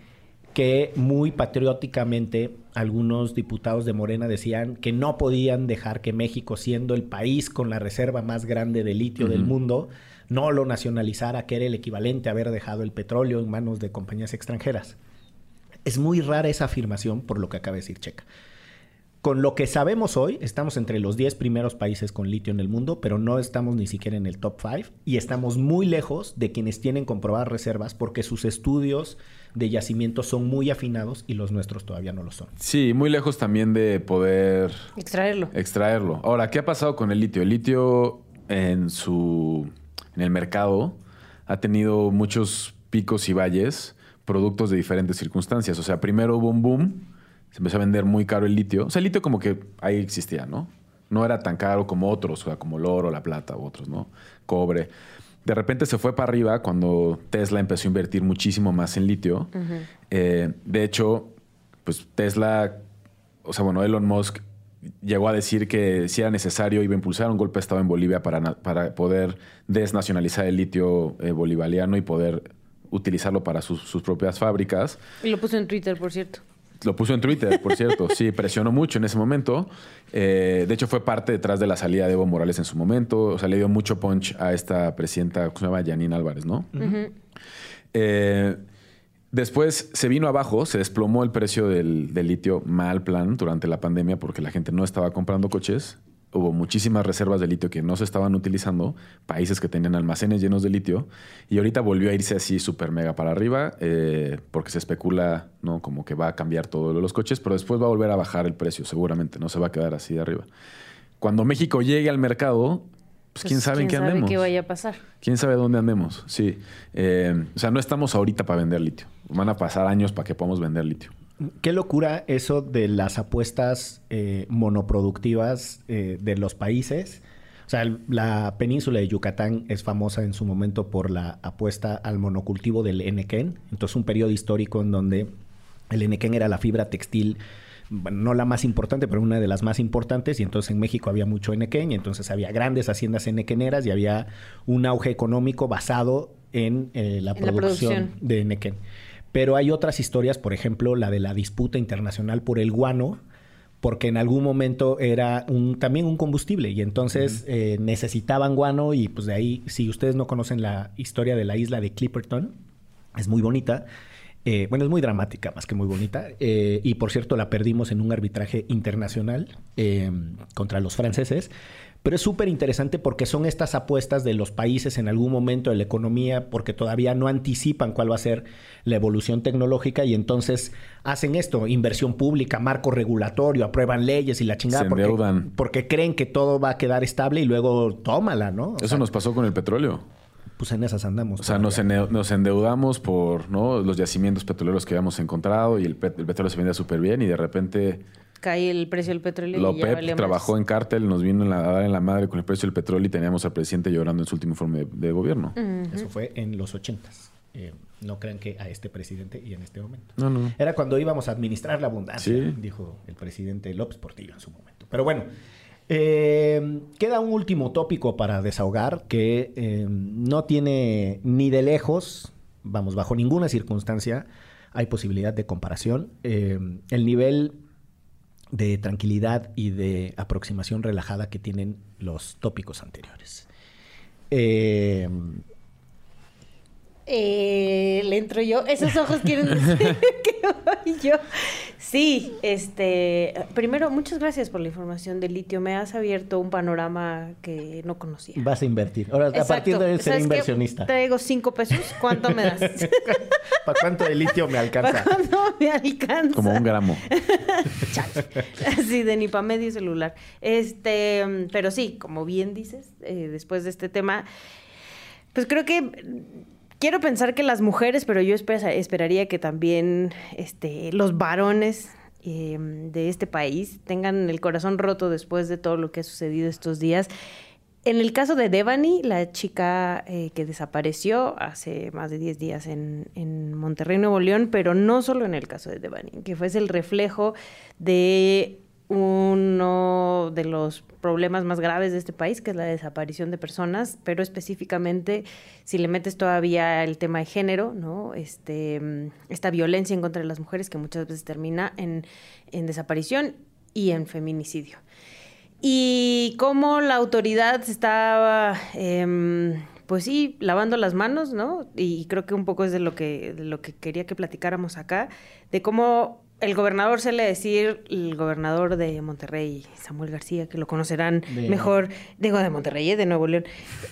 que muy patrióticamente algunos diputados de Morena decían que no podían dejar que México, siendo el país con la reserva más grande de litio del mundo, no lo nacionalizara, que era el equivalente a haber dejado el petróleo en manos de compañías extranjeras. Es muy rara esa afirmación por lo que acaba de decir Checa. Con lo que sabemos hoy, estamos entre los 10 primeros países con litio en el mundo, pero no estamos ni siquiera en el top 5 y estamos muy lejos de quienes tienen comprobadas reservas porque sus estudios de yacimientos son muy afinados y los nuestros todavía no lo son. Sí, muy lejos también de poder Extraerlo. extraerlo. Ahora, ¿qué ha pasado con el litio? El litio en su en el mercado ha tenido muchos picos y valles, productos de diferentes circunstancias. O sea, primero hubo un boom, se empezó a vender muy caro el litio. O sea, el litio como que ahí existía, ¿no? No era tan caro como otros, o sea, como el oro, la plata u otros, ¿no? Cobre. De repente se fue para arriba cuando Tesla empezó a invertir muchísimo más en litio. Eh, de hecho, pues Tesla, o sea, bueno, Elon Musk llegó a decir que si era necesario iba a impulsar un golpe de Estado en Bolivia para, para poder desnacionalizar el litio eh, bolivariano y poder utilizarlo para sus, sus propias fábricas. Y lo puso en Twitter, por cierto. Lo puso en Twitter, por cierto. Sí, presionó mucho en ese momento. Eh, de hecho, fue parte detrás de la salida de Evo Morales en su momento. O sea, le dio mucho punch a esta presidenta, ¿cómo se llama? Janine Álvarez, ¿no? Eh, después se vino abajo, se desplomó el precio del, del litio mal plan durante la pandemia porque la gente no estaba comprando coches hubo muchísimas reservas de litio que no se estaban utilizando, países que tenían almacenes llenos de litio, y ahorita volvió a irse así súper mega para arriba, eh, porque se especula, ¿no? Como que va a cambiar todo lo de los coches, pero después va a volver a bajar el precio, seguramente, no se va a quedar así de arriba. Cuando México llegue al mercado, pues, quién sabe en qué sabe andemos. qué vaya a pasar. ¿Quién sabe dónde andemos? Sí. Eh, o sea, no estamos ahorita para vender litio. Van a pasar años para que podamos vender litio. Qué locura eso de las apuestas eh, monoproductivas eh, de los países. O sea, el- la península de Yucatán es famosa en su momento por la apuesta al monocultivo del enequén. Entonces, un periodo histórico en donde el enequén era la fibra textil, bueno, no la más importante, pero una de las más importantes. Y entonces en México había mucho enequén y entonces había grandes haciendas enequeneras y había un auge económico basado en eh, la, En la producción producción. de Nequén. Pero hay otras historias, por ejemplo, la de la disputa internacional por el guano, porque en algún momento era un, también un combustible y entonces eh, necesitaban guano y pues de ahí, si ustedes no conocen la historia de la isla de Clipperton, es muy bonita. Eh, bueno, es muy dramática, más que muy bonita. Eh, y por cierto, la perdimos en un arbitraje internacional contra los franceses. Pero es súper interesante porque son estas apuestas de los países en algún momento de la economía, porque todavía no anticipan cuál va a ser la evolución tecnológica y entonces hacen esto, inversión pública, marco regulatorio, aprueban leyes y la chingada. Se porque, endeudan. porque creen que todo va a quedar estable y luego tómala, ¿no? O Eso sea, nos pasó con el petróleo. Pues en esas andamos. O sea, nos, todavía. ene- nos endeudamos por ¿no? los yacimientos petroleros que habíamos encontrado y el, pet- el petróleo se vendía súper bien y de repente Cae el precio del petróleo y valió trabajó más. en cártel, nos vino en la- a dar en la madre con el precio del petróleo y teníamos al presidente llorando en su último informe de, de gobierno. Eso fue en los ochentas. Eh, no crean que a este presidente y en este momento. No, no. Era cuando íbamos a administrar la abundancia, Sí. dijo el presidente López Portillo en su momento. Pero bueno, eh, queda un último tópico para desahogar que eh, no tiene ni de lejos, vamos, bajo ninguna circunstancia, hay posibilidad de comparación. Eh, el nivel de tranquilidad y de aproximación relajada que tienen los tópicos anteriores. Eh, Eh, le entro yo. Esos ojos quieren decir que voy yo. Sí, este. Primero, muchas gracias por la información del litio. Me has abierto un panorama que no conocía. vas a invertir. Ahora, a partir de hoy seré ¿Sabes qué? inversionista. Traigo cinco pesos. ¿Cuánto me das? ¿Para cuánto de litio me ¿Para alcanza? cuándo me alcanza? Como un gramo. Así de ni para medio celular. Este, pero sí, como bien dices, eh, después de este tema, pues creo que quiero pensar que las mujeres, pero yo espera- esperaría que también este, los varones eh, de este país tengan el corazón roto después de todo lo que ha sucedido estos días. En el caso de Devani, la chica eh, que desapareció hace más de 10 días en, en Monterrey, Nuevo León, pero no solo en el caso de Devani, que fue el reflejo de uno de los problemas más graves de este país, que es la desaparición de personas, pero específicamente si le metes todavía el tema de género, ¿no? Este, esta violencia en contra de las mujeres que muchas veces termina en, en desaparición y en feminicidio y cómo la autoridad estaba, em, pues sí, lavando las manos, ¿no? Y creo que un poco es de lo que, de lo que quería que platicáramos acá, de cómo el gobernador suele decir, el gobernador de Monterrey, Samuel García, que lo conocerán De- mejor, digo de Monterrey, ¿eh? de Nuevo León,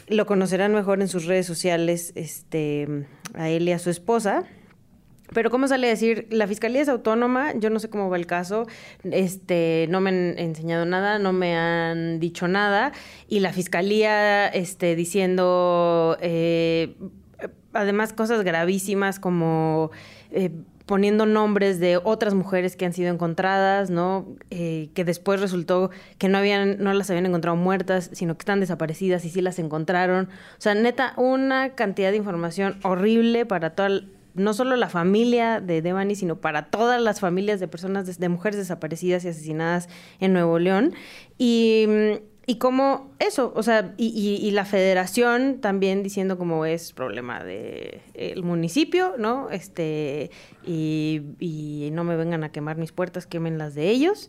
lo conocerán mejor en sus redes sociales, este, a él y a su esposa. Pero ¿cómo sale a decir? La fiscalía es autónoma, yo no sé cómo va el caso, este, no me han enseñado nada, no me han dicho nada, y la fiscalía este, diciendo eh, además cosas gravísimas como eh, poniendo nombres de otras mujeres que han sido encontradas, ¿no? Eh, que después resultó que no habían, no las habían encontrado muertas, sino que están desaparecidas y sí las encontraron. O sea, neta, una cantidad de información horrible para toda no solo la familia de Devani, sino para todas las familias de personas, des- de, mujeres desaparecidas y asesinadas en Nuevo León. Y, mm, y como eso, o sea, y, y- y la federación también diciendo como es problema de el municipio, ¿no? Este, y, y no me vengan a quemar mis puertas, quemen las de ellos.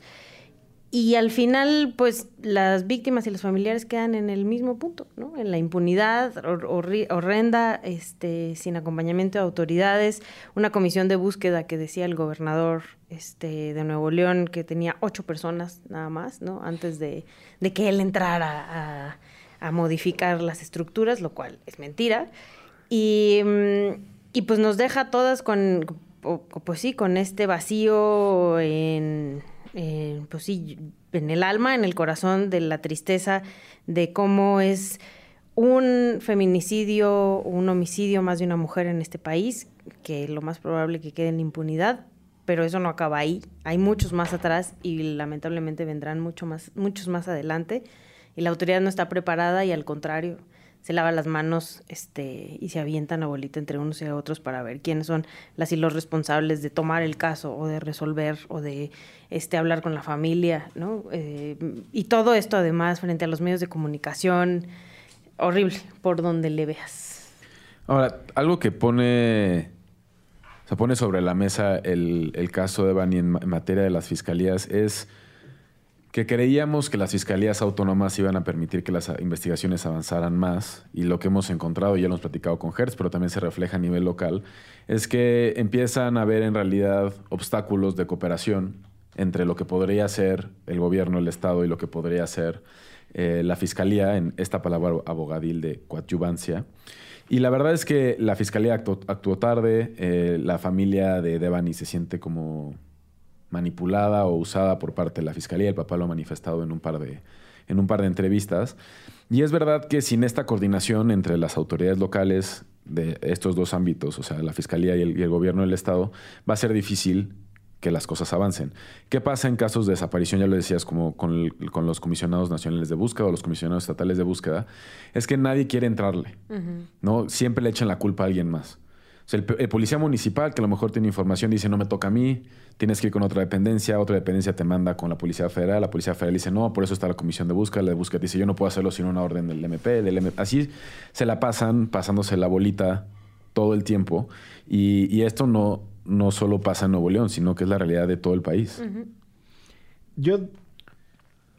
Y al final, pues las víctimas y los familiares quedan en el mismo punto, ¿no? En la impunidad hor- horrenda, este, sin acompañamiento de autoridades, una comisión de búsqueda que decía el gobernador este, de Nuevo León que tenía ocho personas nada más, ¿no? Antes de, de que él entrara a, modificar las estructuras, lo cual es mentira. Y, mm, y pues nos deja todas con, pues sí, con este vacío en, en, pues sí, en el alma, en el corazón de la tristeza de cómo es un feminicidio, un homicidio más de una mujer en este país, que lo más probable que quede en impunidad, pero eso no acaba ahí. Hay muchos más atrás y lamentablemente vendrán mucho más, muchos más adelante. Y la autoridad no está preparada y al contrario, se lava las manos este, y se avientan a bolita entre unos y otros para ver quiénes son las y los responsables de tomar el caso o de resolver o de este, hablar con la familia, ¿no? Eh, y todo esto además frente a los medios de comunicación, horrible por donde le veas. Ahora, algo que pone. Se pone sobre la mesa el, el caso de Bani en, ma- en materia de las fiscalías es que creíamos que las fiscalías autónomas iban a permitir que las investigaciones avanzaran más y lo que hemos encontrado, y ya lo hemos platicado con Hertz, pero también se refleja a nivel local, es que empiezan a haber en realidad obstáculos de cooperación entre lo que podría ser el gobierno, el Estado y lo que podría ser eh, la fiscalía, en esta palabra abogadil de coadyuvancia. Y la verdad es que la fiscalía actuó, actuó tarde, eh, la familia de Devani se siente como manipulada o usada por parte de la fiscalía. El papá lo ha manifestado en un par de, en un par de entrevistas. Y es verdad que sin esta coordinación entre las autoridades locales de estos dos ámbitos, o sea, la fiscalía y el, y el gobierno del Estado, va a ser difícil que las cosas avancen. ¿Qué pasa en casos de desaparición? Ya lo decías, como con, el- con los comisionados nacionales de búsqueda o los comisionados estatales de búsqueda, es que nadie quiere entrarle, ¿no? Siempre le echan la culpa a alguien más. O sea, el, el policía municipal, que a lo mejor tiene información, dice, no me toca a mí, tienes que ir con otra dependencia, otra dependencia te manda con la Policía Federal, la Policía Federal dice, no, por eso está la comisión de búsqueda, la de búsqueda dice, yo no puedo hacerlo sin una orden del MP, del MP. Así se la pasan pasándose la bolita todo el tiempo y, y esto no, no solo pasa en Nuevo León, sino que es la realidad de todo el país. Yo,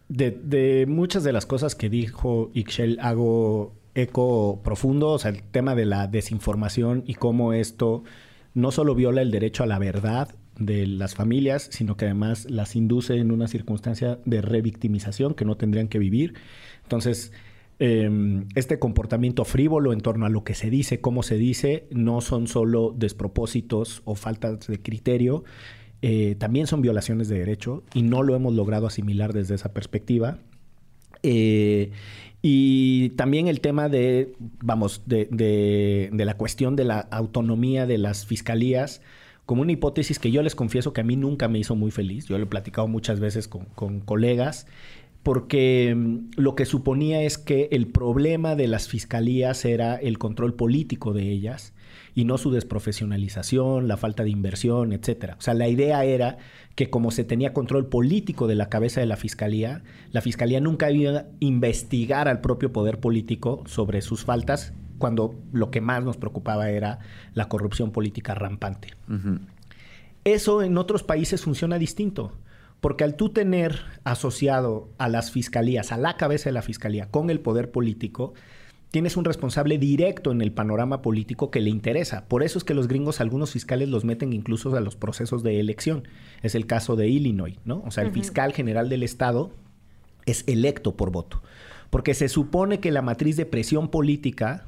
de, de muchas de las cosas que dijo Ixchel, hago eco profundo, o sea, el tema de la desinformación y cómo esto no solo viola el derecho a la verdad de las familias, sino que además las induce en una circunstancia de revictimización que no tendrían que vivir. Entonces, eh, este comportamiento frívolo en torno a lo que se dice, cómo se dice, no son solo despropósitos o faltas de criterio, eh, también son violaciones de derecho y no lo hemos logrado asimilar desde esa perspectiva. Eh, y también el tema de, vamos, de, de- la cuestión de la autonomía de las fiscalías, como una hipótesis que yo les confieso que a mí nunca me hizo muy feliz. Yo lo he platicado muchas veces con, con colegas, porque mm, lo que suponía es que el problema de las fiscalías era el control político de ellas y no su desprofesionalización, la falta de inversión, etcétera. O sea, la idea era que como se tenía control político de la cabeza de la fiscalía, la fiscalía nunca iba a investigar al propio poder político sobre sus faltas cuando lo que más nos preocupaba era la corrupción política rampante. Eso en otros países funciona distinto. Porque al tú tener asociado a las fiscalías, a la cabeza de la fiscalía, con el poder político, tienes un responsable directo en el panorama político que le interesa. Por eso es que los gringos, algunos fiscales los meten incluso a los procesos de elección. Es el caso de Illinois, ¿no? O sea, el fiscal general del estado es electo por voto. Porque se supone que la matriz de presión política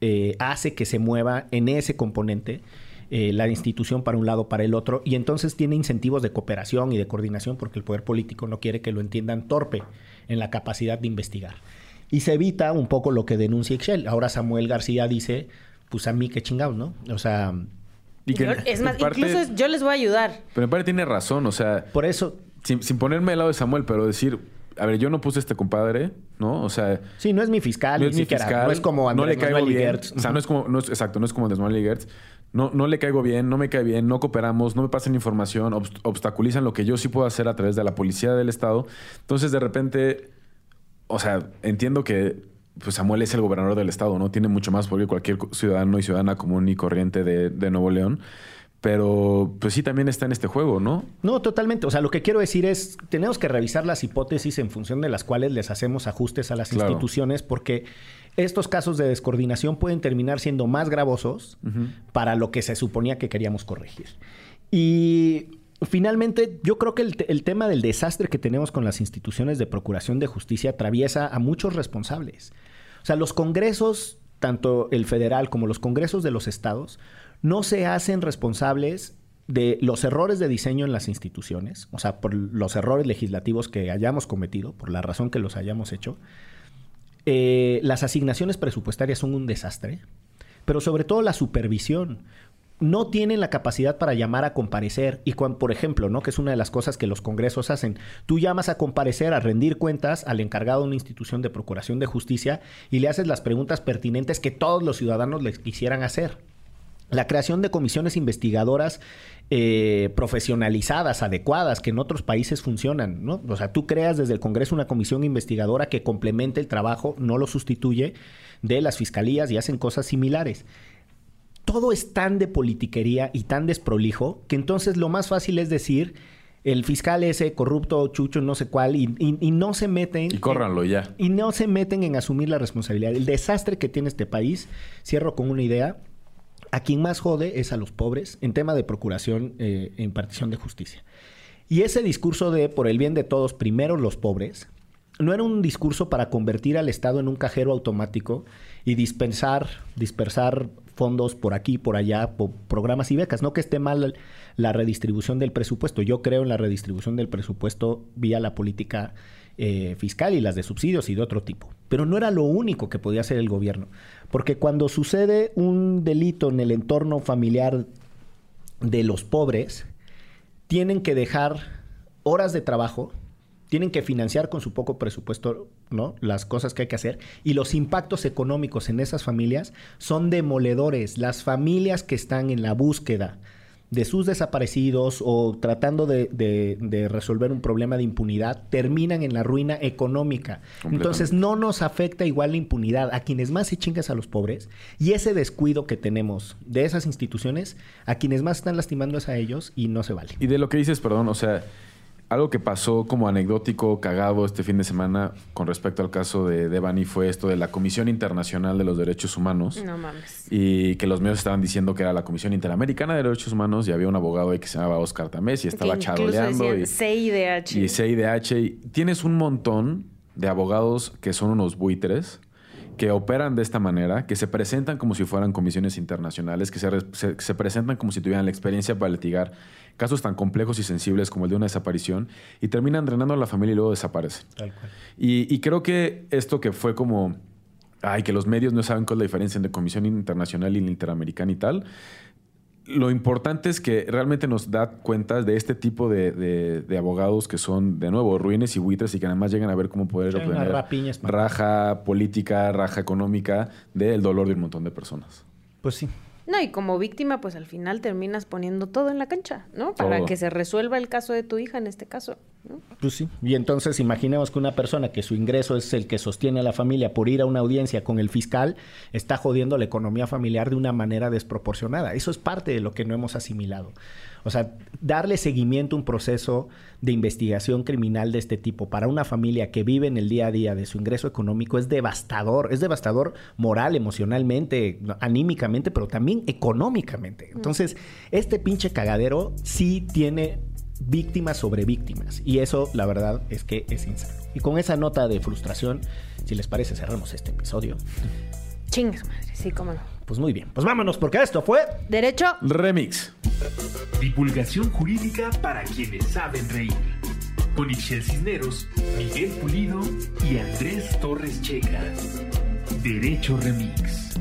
eh, hace que se mueva en ese componente eh, la institución para un lado, para el otro, y entonces tiene incentivos de cooperación y de coordinación porque el poder político no quiere que lo entiendan torpe en la capacidad de investigar. Y se evita un poco lo que denuncia Excel. Ahora Samuel García dice, pues a mí qué chingados, ¿no? O sea, Y que Yo- es más, parte- incluso yo les voy a ayudar. Pero en parte tiene razón, o sea, por eso, sin, sin ponerme al lado de Samuel, pero decir, a ver, yo no puse a este compadre, ¿no? O sea, sí, no es mi fiscal, no ni es mi siquiera, fiscal, no es como no le Andrés caigo Manuel bien. O sea, no es como, no es, exacto, no es como Andrés Manuel Gertz. No, no le caigo bien, no me cae bien, no cooperamos, no me pasan información, obst- obstaculizan lo que yo sí puedo hacer a través de la policía del Estado. Entonces, de repente, o sea, entiendo que pues Samuel es el gobernador del estado, ¿no? Tiene mucho más poder que cualquier ciudadano y ciudadana común y corriente de, de Nuevo León. Pero pues sí también está en este juego, ¿no? No, totalmente. O sea, lo que quiero decir es, tenemos que revisar las hipótesis en función de las cuales les hacemos ajustes a las Claro. instituciones porque estos casos de descoordinación pueden terminar siendo más gravosos para lo que se suponía que queríamos corregir. Y finalmente, yo creo que el, te- el tema del desastre que tenemos con las instituciones de procuración de justicia atraviesa a muchos responsables. O sea, los congresos, tanto el federal como los congresos de los estados, no se hacen responsables de los errores de diseño en las instituciones, o sea, por los errores legislativos que hayamos cometido, por la razón que los hayamos hecho. Eh, las asignaciones presupuestarias son un desastre, pero sobre todo la supervisión. No tienen la capacidad para llamar a comparecer. Y cuando, por ejemplo, ¿no? que es una de las cosas que los congresos hacen, tú llamas a comparecer, a rendir cuentas al encargado de una institución de procuración de justicia y le haces las preguntas pertinentes que todos los ciudadanos les quisieran hacer. La creación de comisiones investigadoras eh, profesionalizadas, adecuadas, que en otros países funcionan, ¿no? O sea, tú creas desde el Congreso una comisión investigadora que complemente el trabajo, no lo sustituye, de las fiscalías y hacen cosas similares. Todo es tan de politiquería y tan desprolijo que entonces lo más fácil es decir el fiscal ese corrupto, chucho, no sé cuál, y, y- y no se meten... Y córranlo ya. Y no se meten en asumir la responsabilidad. El desastre que tiene este país, cierro con una idea, a quien más jode es a los pobres en tema de procuración eh, e impartición de justicia. Y ese discurso de por el bien de todos, primero los pobres, no era un discurso para convertir al Estado en un cajero automático y dispensar, dispersar fondos por aquí, por allá, por programas y becas. No que esté mal la redistribución del presupuesto. Yo creo en la redistribución del presupuesto vía la política eh, fiscal y las de subsidios y de otro tipo. Pero no era lo único que podía hacer el gobierno. Porque cuando sucede un delito en el entorno familiar de los pobres, tienen que dejar horas de trabajo, tienen que financiar con su poco presupuesto, ¿no? Las cosas que hay que hacer y los impactos económicos en esas familias son demoledores. Las familias que están en la búsqueda de sus desaparecidos o tratando de, de- de resolver un problema de impunidad terminan en la ruina económica. Entonces no nos afecta igual la impunidad a quienes más se chingas a los pobres y ese descuido que tenemos de esas instituciones a quienes más están lastimando es a ellos y no se vale. Y de lo que dices, perdón, o sea, algo que pasó como anecdótico, cagado este fin de semana con respecto al caso de Devani fue esto de la Comisión Internacional de los Derechos Humanos. No mames. Y que los medios estaban diciendo que era la Comisión Interamericana de Derechos Humanos y había un abogado ahí que se llamaba Oscar Tamés y estaba que charoleando. Y, CIDH. y CIDH. Y tienes un montón de abogados que son unos buitres que operan de esta manera, que se presentan como si fueran comisiones internacionales, que se, re- se- se presentan como si tuvieran la experiencia para litigar casos tan complejos y sensibles como el de una desaparición y terminan drenando a la familia y luego desaparecen. Y, y creo que esto que fue como, ay, que los medios no saben cuál es la diferencia entre comisión internacional y la interamericana y tal, lo importante es que realmente nos da cuenta de este tipo de, de- de abogados que son, de nuevo, ruines y buitres y que además llegan a ver cómo poder obtener raja política, raja económica del dolor de un montón de personas. Pues sí. No, y como víctima, pues al final terminas poniendo todo en la cancha, ¿no? Para Todo. que se resuelva el caso de tu hija en este caso. Pues sí. Y entonces imaginemos que una persona que su ingreso es el que sostiene a la familia por ir a una audiencia con el fiscal está jodiendo la economía familiar de una manera desproporcionada. Eso es parte de lo que no hemos asimilado. O sea, darle seguimiento a un proceso de investigación criminal de este tipo para una familia que vive en el día a día de su ingreso económico es devastador. Es devastador moral, emocionalmente, anímicamente, pero también económicamente. Entonces, este pinche cagadero sí tiene víctimas sobre víctimas. Y eso, la verdad, es que es insano. Y con esa nota de frustración, si les parece, cerramos este episodio. Chingas madre, sí, cómo no. Pues muy bien. Pues vámonos, porque esto fue. Derecho. Remix. Divulgación jurídica para quienes saben reír. Con Ixel Cisneros, Miguel Pulido y Andrés Torres Checa. Derecho Remix.